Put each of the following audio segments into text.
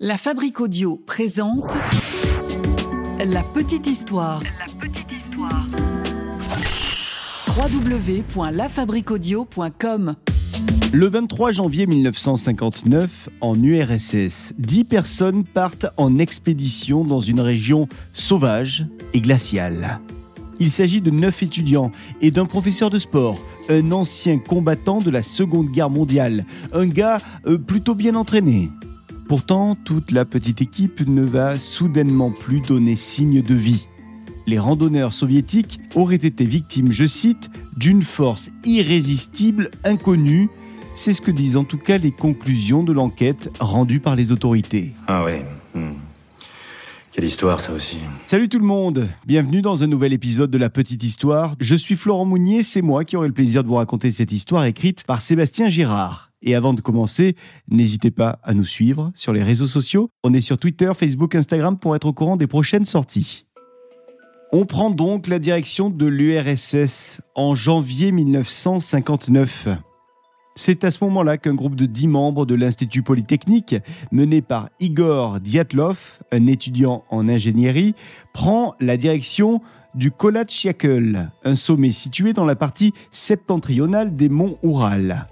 La Fabrique Audio présente La Petite Histoire. La petite histoire. www.lafabriqueaudio.com Le 23 janvier 1959, en URSS, 10 personnes partent en expédition dans une région sauvage et glaciale. Il s'agit de 9 étudiants et d'un professeur de sport, un ancien combattant de la Seconde Guerre mondiale, un gars euh, plutôt bien entraîné. Pourtant, toute la petite équipe ne va soudainement plus donner signe de vie. Les randonneurs soviétiques auraient été victimes, je cite, d'une force irrésistible inconnue. C'est ce que disent en tout cas les conclusions de l'enquête rendue par les autorités. Ah ouais. hmm. Quelle histoire ça aussi. Salut tout le monde, bienvenue dans un nouvel épisode de La Petite Histoire. Je suis Florent Mounier, c'est moi qui aurai le plaisir de vous raconter cette histoire écrite par Sébastien Girard. Et avant de commencer, n'hésitez pas à nous suivre sur les réseaux sociaux. On est sur Twitter, Facebook, Instagram pour être au courant des prochaines sorties. On prend donc la direction de l'URSS en janvier 1959. C'est à ce moment-là qu'un groupe de 10 membres de l'Institut Polytechnique, mené par Igor Dyatlov, un étudiant en ingénierie, prend la direction du Kolatchiakl, un sommet situé dans la partie septentrionale des monts Oural.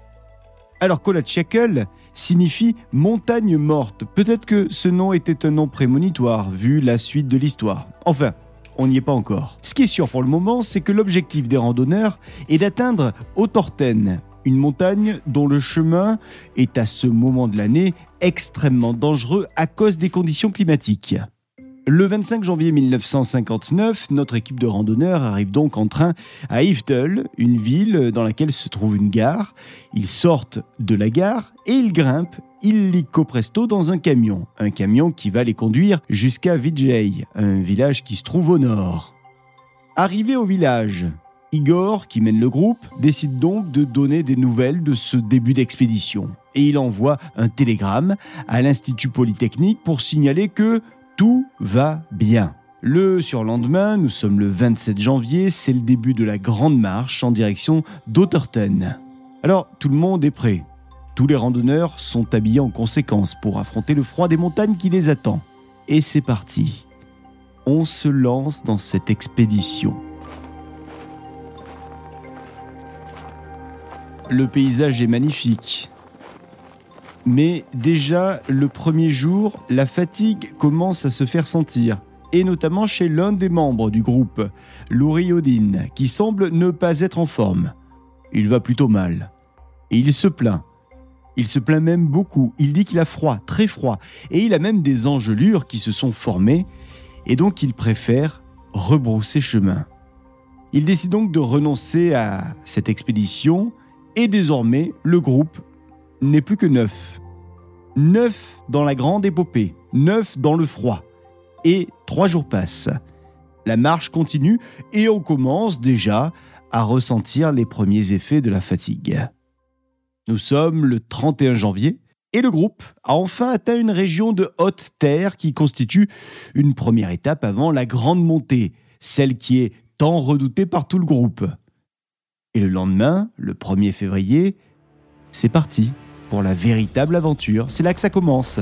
Alors Kolatchiakl signifie montagne morte. Peut-être que ce nom était un nom prémonitoire vu la suite de l'histoire. Enfin, on n'y est pas encore. Ce qui est sûr pour le moment, c'est que l'objectif des randonneurs est d'atteindre Autorten, une montagne dont le chemin est à ce moment de l'année extrêmement dangereux à cause des conditions climatiques. Le 25 janvier 1959, notre équipe de randonneurs arrive donc en train à Iftel, une ville dans laquelle se trouve une gare. Ils sortent de la gare et ils grimpent illico presto dans un camion. Un camion qui va les conduire jusqu'à Vijay, un village qui se trouve au nord. Arrivé au village, Igor, qui mène le groupe, décide donc de donner des nouvelles de ce début d'expédition. Et il envoie un télégramme à l'Institut Polytechnique pour signaler que tout va bien. Le surlendemain, nous sommes le 27 janvier, c'est le début de la grande marche en direction d'Otterten. Alors, tout le monde est prêt. Tous les randonneurs sont habillés en conséquence pour affronter le froid des montagnes qui les attend. Et c'est parti. On se lance dans cette expédition. Le paysage est magnifique. Mais déjà, le premier jour, la fatigue commence à se faire sentir, et notamment chez l'un des membres du groupe, Louri qui semble ne pas être en forme. Il va plutôt mal. Et il se plaint. Il se plaint même beaucoup. Il dit qu'il a froid, très froid, et il a même des engelures qui se sont formées, et donc il préfère rebrousser chemin. Il décide donc de renoncer à cette expédition, et désormais, le groupe n'est plus que neuf. Neuf dans la grande épopée, neuf dans le froid. Et trois jours passent. La marche continue et on commence déjà à ressentir les premiers effets de la fatigue. Nous sommes le 31 janvier et le groupe a enfin atteint une région de haute terre qui constitue une première étape avant la grande montée, celle qui est tant redoutée par tout le groupe. Et le lendemain, le 1er février, c'est parti pour la véritable aventure. C'est là que ça commence.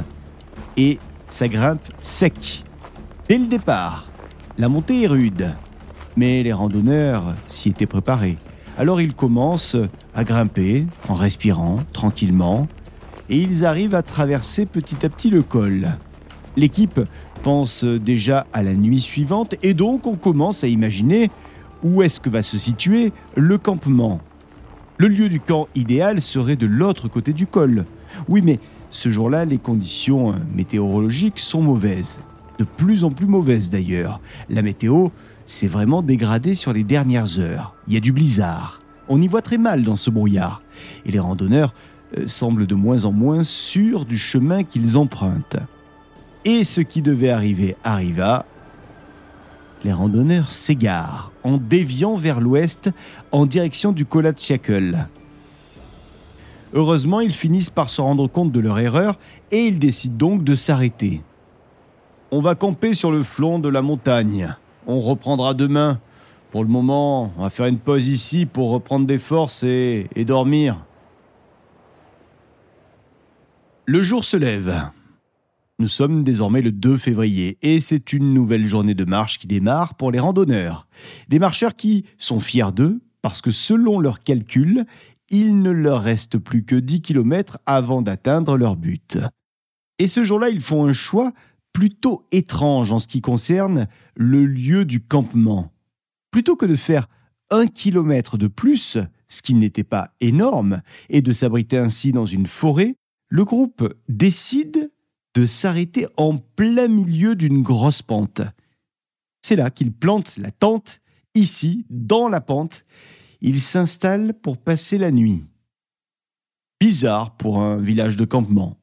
Et ça grimpe sec. Dès le départ, la montée est rude. Mais les randonneurs s'y étaient préparés. Alors ils commencent à grimper en respirant tranquillement. Et ils arrivent à traverser petit à petit le col. L'équipe pense déjà à la nuit suivante et donc on commence à imaginer où est-ce que va se situer le campement. Le lieu du camp idéal serait de l'autre côté du col. Oui, mais ce jour-là, les conditions météorologiques sont mauvaises. De plus en plus mauvaises d'ailleurs. La météo s'est vraiment dégradée sur les dernières heures. Il y a du blizzard. On y voit très mal dans ce brouillard. Et les randonneurs euh, semblent de moins en moins sûrs du chemin qu'ils empruntent. Et ce qui devait arriver arriva. Les randonneurs s'égarent en déviant vers l'ouest en direction du Kolatchiakl. Heureusement, ils finissent par se rendre compte de leur erreur et ils décident donc de s'arrêter. On va camper sur le flanc de la montagne. On reprendra demain. Pour le moment, on va faire une pause ici pour reprendre des forces et dormir. Le jour se lève. Nous sommes désormais le 2 février et c'est une nouvelle journée de marche qui démarre pour les randonneurs. Des marcheurs qui sont fiers d'eux parce que selon leurs calculs, il ne leur reste plus que 10 km avant d'atteindre leur but. Et ce jour-là, ils font un choix plutôt étrange en ce qui concerne le lieu du campement. Plutôt que de faire un kilomètre de plus, ce qui n'était pas énorme, et de s'abriter ainsi dans une forêt, le groupe décide de s'arrêter en plein milieu d'une grosse pente. C'est là qu'il plante la tente, ici, dans la pente. Il s'installe pour passer la nuit. Bizarre pour un village de campement.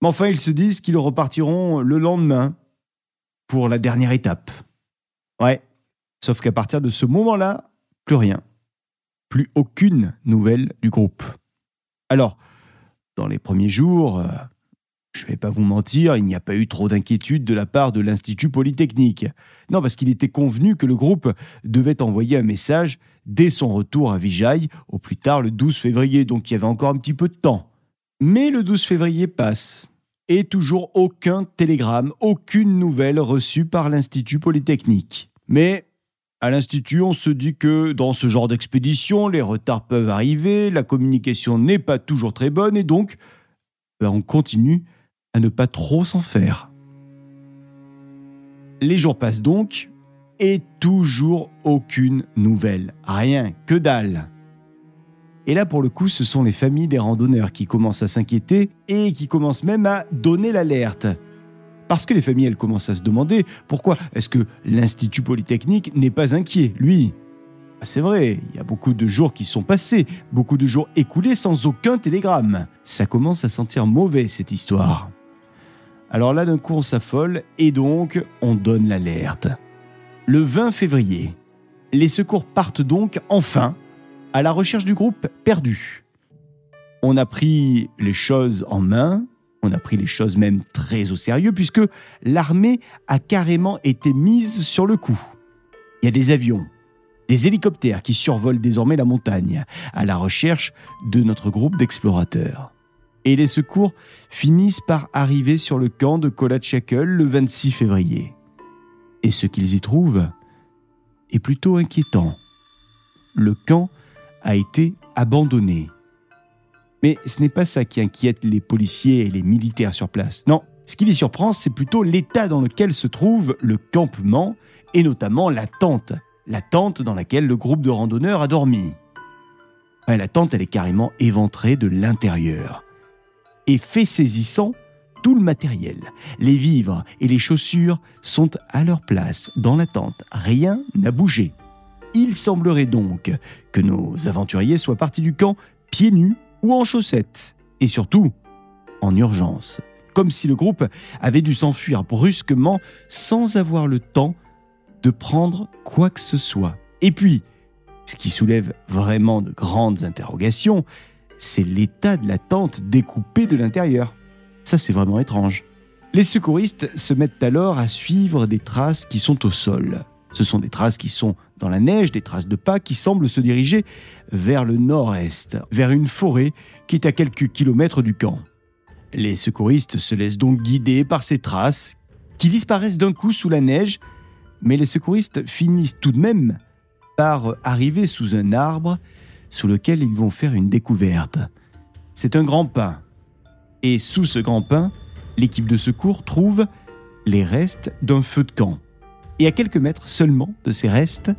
Mais enfin, ils se disent qu'ils repartiront le lendemain pour la dernière étape. Ouais, sauf qu'à partir de ce moment-là, plus rien. Plus aucune nouvelle du groupe. Alors, dans les premiers jours, euh, je ne vais pas vous mentir, il n'y a pas eu trop d'inquiétude de la part de l'Institut Polytechnique. Non, parce qu'il était convenu que le groupe devait envoyer un message dès son retour à Vijaï, au plus tard le 12 février, donc il y avait encore un petit peu de temps. Mais le 12 février passe et toujours aucun télégramme, aucune nouvelle reçue par l'Institut Polytechnique. Mais à l'Institut, on se dit que dans ce genre d'expédition, les retards peuvent arriver, la communication n'est pas toujours très bonne et donc ben, on continue à ne pas trop s'en faire. Les jours passent donc et toujours aucune nouvelle, rien, que dalle. Et là, pour le coup, ce sont les familles des randonneurs qui commencent à s'inquiéter et qui commencent même à donner l'alerte. Parce que les familles, elles commencent à se demander pourquoi est-ce que l'Institut Polytechnique n'est pas inquiet, lui? Ah, C'est vrai, il y a beaucoup de jours qui sont passés, beaucoup de jours écoulés sans aucun télégramme. Ça commence à sentir mauvais, cette histoire. Alors là, d'un coup, on s'affole et donc on donne l'alerte. Le 20 février, les secours partent donc enfin à la recherche du groupe perdu. On a pris les choses en main, on a pris les choses même très au sérieux puisque l'armée a carrément été mise sur le coup. Il y a des avions, des hélicoptères qui survolent désormais la montagne à la recherche de notre groupe d'explorateurs. Et les secours finissent par arriver sur le camp de Kolatchakel le 26 février. Et ce qu'ils y trouvent est plutôt inquiétant. Le camp a été abandonné. Mais ce n'est pas ça qui inquiète les policiers et les militaires sur place. Non, ce qui les surprend, c'est plutôt l'état dans lequel se trouve le campement et notamment la tente. La tente dans laquelle le groupe de randonneurs a dormi. la tente, elle est carrément éventrée de l'intérieur. Et fait saisissant, tout le matériel, les vivres et les chaussures sont à leur place dans la tente. Rien n'a bougé. Il semblerait donc que nos aventuriers soient partis du camp pieds nus ou en chaussettes, et surtout en urgence, comme si le groupe avait dû s'enfuir brusquement sans avoir le temps de prendre quoi que ce soit. Et puis, ce qui soulève vraiment de grandes interrogations, c'est l'état de la tente découpée de l'intérieur. Ça, c'est vraiment étrange. Les secouristes se mettent alors à suivre des traces qui sont au sol. Ce sont des traces qui sont dans la neige, des traces de pas qui semblent se diriger vers le nord-est, vers une forêt qui est à quelques kilomètres du camp. Les secouristes se laissent donc guider par ces traces qui disparaissent d'un coup sous la neige, mais les secouristes finissent tout de même par arriver sous un arbre sous lequel ils vont faire une découverte. C'est un grand pin. Et sous ce grand pin, l'équipe de secours trouve les restes d'un feu de camp. Et à quelques mètres seulement de ces restes,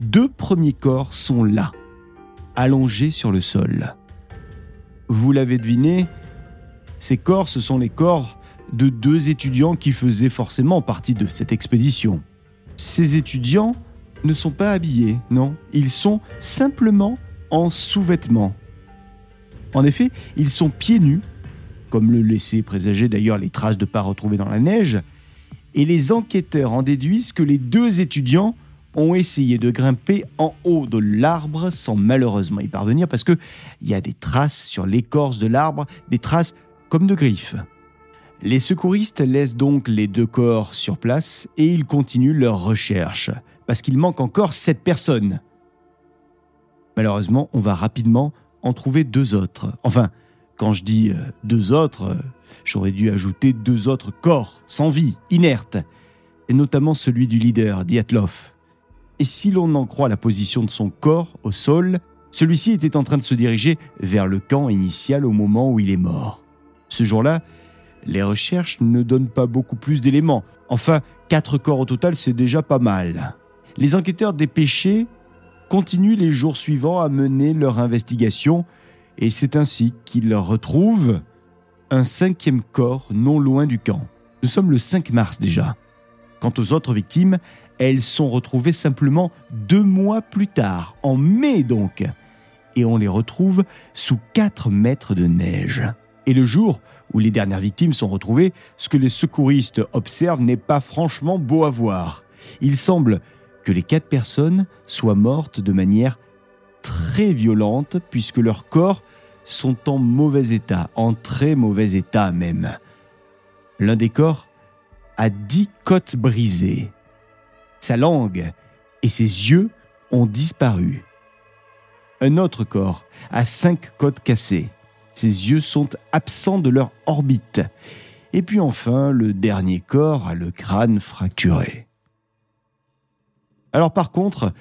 deux premiers corps sont là, allongés sur le sol. Vous l'avez deviné, ces corps, ce sont les corps de deux étudiants qui faisaient forcément partie de cette expédition. Ces étudiants ne sont pas habillés, non, ils sont simplement en sous-vêtements. En effet, ils sont pieds nus, comme le laissaient présager d'ailleurs les traces de pas retrouvées dans la neige, et les enquêteurs en déduisent que les deux étudiants ont essayé de grimper en haut de l'arbre sans malheureusement y parvenir parce qu'il y a des traces sur l'écorce de l'arbre, des traces comme de griffes. Les secouristes laissent donc les deux corps sur place et ils continuent leur recherche parce qu'il manque encore sept personnes. Malheureusement, on va rapidement en trouver deux autres. Enfin, Quand je dis euh, deux autres, euh, j'aurais dû ajouter deux autres corps, sans vie, inertes, et notamment celui du leader, Dyatlov. Et si l'on en croit la position de son corps au sol, celui-ci était en train de se diriger vers le camp initial au moment où il est mort. Ce jour-là, les recherches ne donnent pas beaucoup plus d'éléments. Enfin, quatre corps au total, c'est déjà pas mal. Les enquêteurs dépêchés continuent les jours suivants à mener leur investigation et c'est ainsi qu'ils retrouvent un cinquième corps non loin du camp. Nous sommes le 5 mars déjà. Quant aux autres victimes, elles sont retrouvées simplement deux mois plus tard, en mai donc, et on les retrouve sous 4 mètres de neige. Et le jour où les dernières victimes sont retrouvées, ce que les secouristes observent n'est pas franchement beau à voir. Il semble que les quatre personnes soient mortes de manière très violente puisque leurs corps sont en mauvais état, en très mauvais état même. L'un des corps a dix côtes brisées. Sa langue et ses yeux ont disparu. Un autre corps a cinq côtes cassées. Ses yeux sont absents de leur orbite. Et puis enfin, le dernier corps a le crâne fracturé. Alors par contre,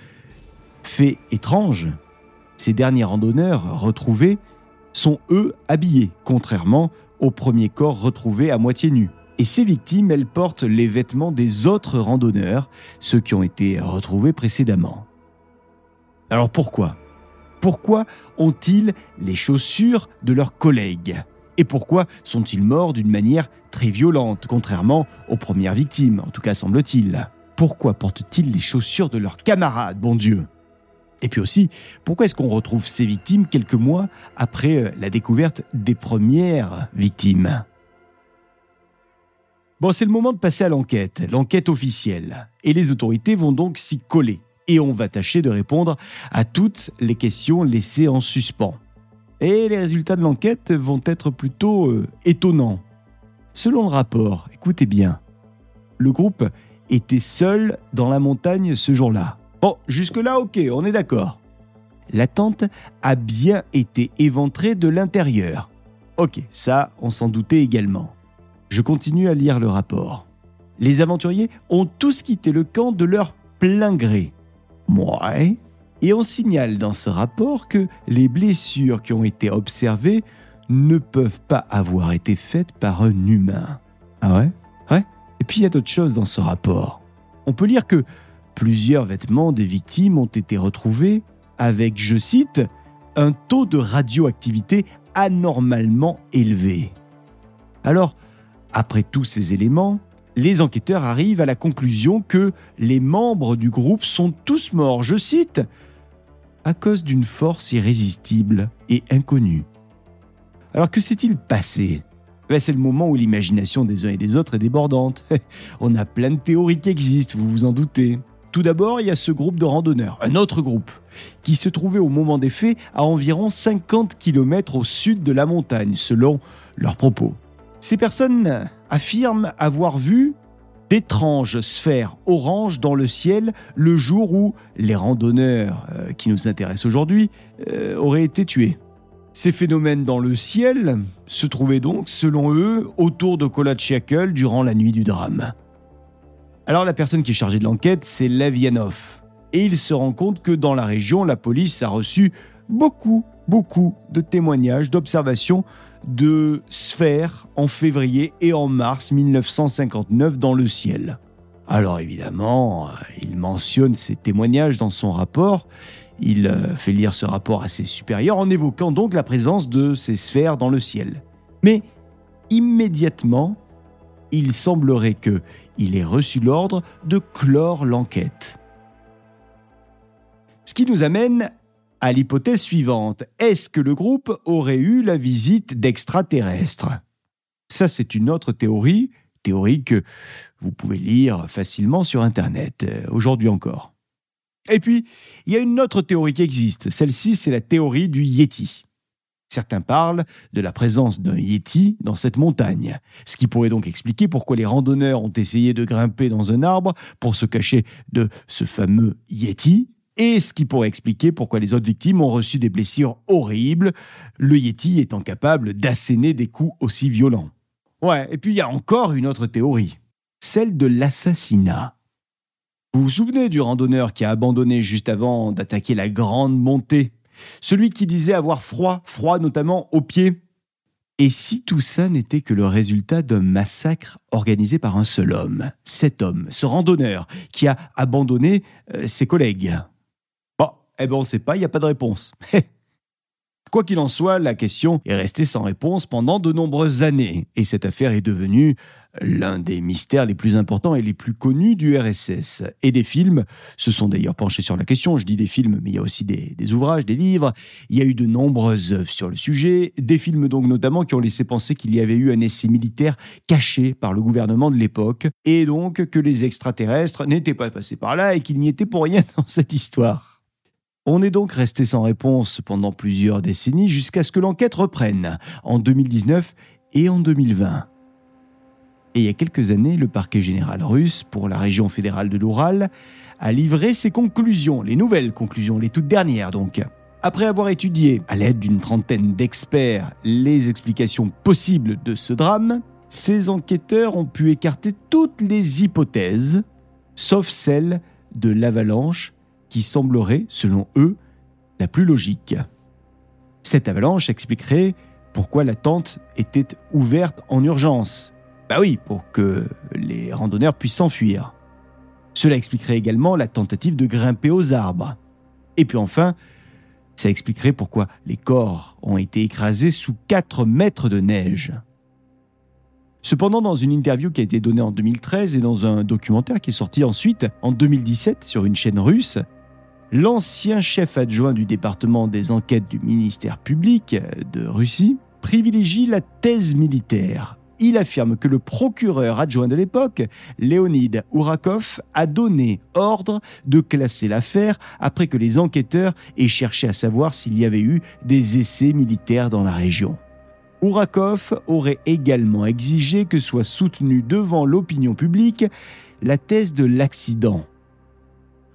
fait étrange, ces derniers randonneurs retrouvés sont eux habillés, contrairement au premier corps retrouvé à moitié nu. Et ces victimes, elles portent les vêtements des autres randonneurs, ceux qui ont été retrouvés précédemment. Alors pourquoi? Pourquoi ont-ils les chaussures de leurs collègues? Et pourquoi sont-ils morts d'une manière très violente, contrairement aux premières victimes, en tout cas semble-t-il? Pourquoi portent-ils les chaussures de leurs camarades, bon Dieu? Et puis aussi, pourquoi est-ce qu'on retrouve ces victimes quelques mois après euh, la découverte des premières victimes? Bon, c'est le moment de passer à l'enquête, l'enquête officielle. Et les autorités vont donc s'y coller. Et on va tâcher de répondre à toutes les questions laissées en suspens. Et les résultats de l'enquête vont être plutôt euh, étonnants. Selon le rapport, écoutez bien, le groupe était seul dans la montagne ce jour-là. Bon, jusque-là, ok, on est d'accord. La tente a bien été éventrée de l'intérieur. Ok, ça, on s'en doutait également. Je continue à lire le rapport. Les aventuriers ont tous quitté le camp de leur plein gré. Ouais. Et on signale dans ce rapport que les blessures qui ont été observées ne peuvent pas avoir été faites par un humain. Ah ouais? Ouais? Et puis il y a d'autres choses dans ce rapport. On peut lire que Plusieurs vêtements des victimes ont été retrouvés avec, je cite, un taux de radioactivité anormalement élevé. Alors, après tous ces éléments, les enquêteurs arrivent à la conclusion que les membres du groupe sont tous morts, je cite, à cause d'une force irrésistible et inconnue. Alors que s'est-il passé? C'est le moment où l'imagination des uns et des autres est débordante. On a plein de théories qui existent, vous vous en doutez. Tout d'abord, il y a ce groupe de randonneurs, un autre groupe, qui se trouvait au moment des faits à environ 50 km au sud de la montagne, selon leurs propos. Ces personnes affirment avoir vu d'étranges sphères oranges dans le ciel le jour où les randonneurs euh, qui nous intéressent aujourd'hui euh, auraient été tués. Ces phénomènes dans le ciel se trouvaient donc, selon eux, autour de Kolachiakel durant la nuit du drame. Alors la personne qui est chargée de l'enquête, c'est Levianov. Et il se rend compte que dans la région, la police a reçu beaucoup, beaucoup de témoignages, d'observations de sphères en février et en mars 1959 dans le ciel. Alors évidemment, il mentionne ces témoignages dans son rapport. Il euh, fait lire ce rapport à ses supérieurs en évoquant donc la présence de ces sphères dans le ciel. Mais immédiatement, il semblerait que il ait reçu l'ordre de clore l'enquête. Ce qui nous amène à l'hypothèse suivante. Est-ce que le groupe aurait eu la visite d'extraterrestres? Ça, c'est une autre théorie, théorie que vous pouvez lire facilement sur Internet, euh, aujourd'hui encore. Et puis, il y a une autre théorie qui existe. Celle-ci, c'est la théorie du Yeti. Certains parlent de la présence d'un Yeti dans cette montagne, ce qui pourrait donc expliquer pourquoi les randonneurs ont essayé de grimper dans un arbre pour se cacher de ce fameux Yeti, Et ce qui pourrait expliquer pourquoi les autres victimes ont reçu des blessures horribles, le Yeti étant capable d'asséner des coups aussi violents. Ouais, et puis il y a encore une autre théorie, celle de l'assassinat. Vous vous souvenez du randonneur qui a abandonné juste avant d'attaquer la grande montée? Celui qui disait avoir froid, froid notamment aux pieds. Et si tout ça n'était que le résultat d'un massacre organisé par un seul homme Cet homme, ce randonneur, qui a abandonné euh, ses collègues? Bon, eh ben on ne sait pas, il n'y a pas de réponse. Quoi qu'il en soit, la question est restée sans réponse pendant de nombreuses années, et cette affaire est devenue l'un des mystères les plus importants et les plus connus du RSS. Et des films se sont d'ailleurs penchés sur la question. Je dis des films, mais il y a aussi des, ouvrages, des livres. Il y a eu de nombreuses œuvres sur le sujet. Des films donc notamment qui ont laissé penser qu'il y avait eu un essai militaire caché par le gouvernement de l'époque, et donc que les extraterrestres n'étaient pas passés par là et qu'il n'y était pour rien dans cette histoire. On est donc resté sans réponse pendant plusieurs décennies jusqu'à ce que l'enquête reprenne en 2019 et en 2020. Et il y a quelques années, le parquet général russe pour la région fédérale de l'Oural a livré ses conclusions, les nouvelles conclusions, les toutes dernières donc. Après avoir étudié, à l'aide d'une trentaine d'experts, les explications possibles de ce drame, ces enquêteurs ont pu écarter toutes les hypothèses, sauf celle de l'avalanche qui semblerait, selon eux, la plus logique. Cette avalanche expliquerait pourquoi la tente était ouverte en urgence. Bah oui, pour que les randonneurs puissent s'enfuir. Cela expliquerait également la tentative de grimper aux arbres. Et puis enfin, ça expliquerait pourquoi les corps ont été écrasés sous 4 mètres de neige. Cependant, dans une interview qui a été donnée en 2013 et dans un documentaire qui est sorti ensuite en 2017 sur une chaîne russe, l'ancien chef adjoint du département des enquêtes du ministère public de Russie privilégie la thèse militaire. Il affirme que le procureur adjoint de l'époque, Léonid Ourakov, a donné ordre de classer l'affaire après que les enquêteurs aient cherché à savoir s'il y avait eu des essais militaires dans la région. Ourakov aurait également exigé que soit soutenue devant l'opinion publique la thèse de l'accident.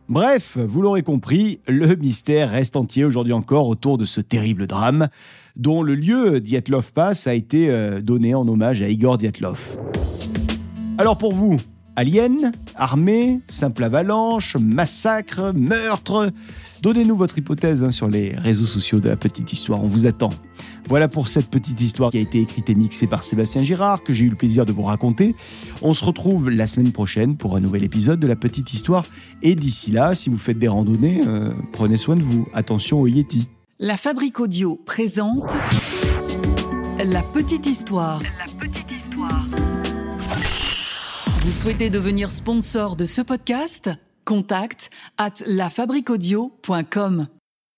Bref, vous l'aurez compris, le mystère reste entier aujourd'hui encore autour de ce terrible drame, dont le lieu Dyatlov Pass a été euh, donné en hommage à Igor Dyatlov. Alors pour vous, alien, armée, simple avalanche, massacre, meurtre, donnez-nous votre hypothèse hein, sur les réseaux sociaux de la petite histoire, on vous attend. Voilà pour cette petite histoire qui a été écrite et mixée par Sébastien Girard, que j'ai eu le plaisir de vous raconter. On se retrouve la semaine prochaine pour un nouvel épisode de la petite histoire. Et d'ici là, si vous faites des randonnées, euh, prenez soin de vous. Attention au Yeti. La Fabrique Audio présente La petite histoire. La petite histoire. Vous souhaitez devenir sponsor de ce podcast? Contact at lafabriquaudio.com.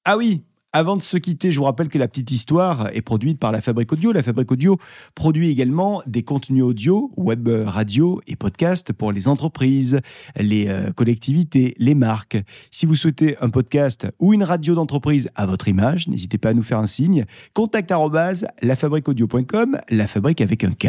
Ah oui, avant de se quitter, je vous rappelle que la petite histoire est produite par la Fabrique Audio. La Fabrique Audio produit également des contenus audio, web radio et podcast pour les entreprises, les euh, collectivités, les marques. Si vous souhaitez un podcast ou une radio d'entreprise à votre image, n'hésitez pas à nous faire un signe. Contact la fabrique avec un K.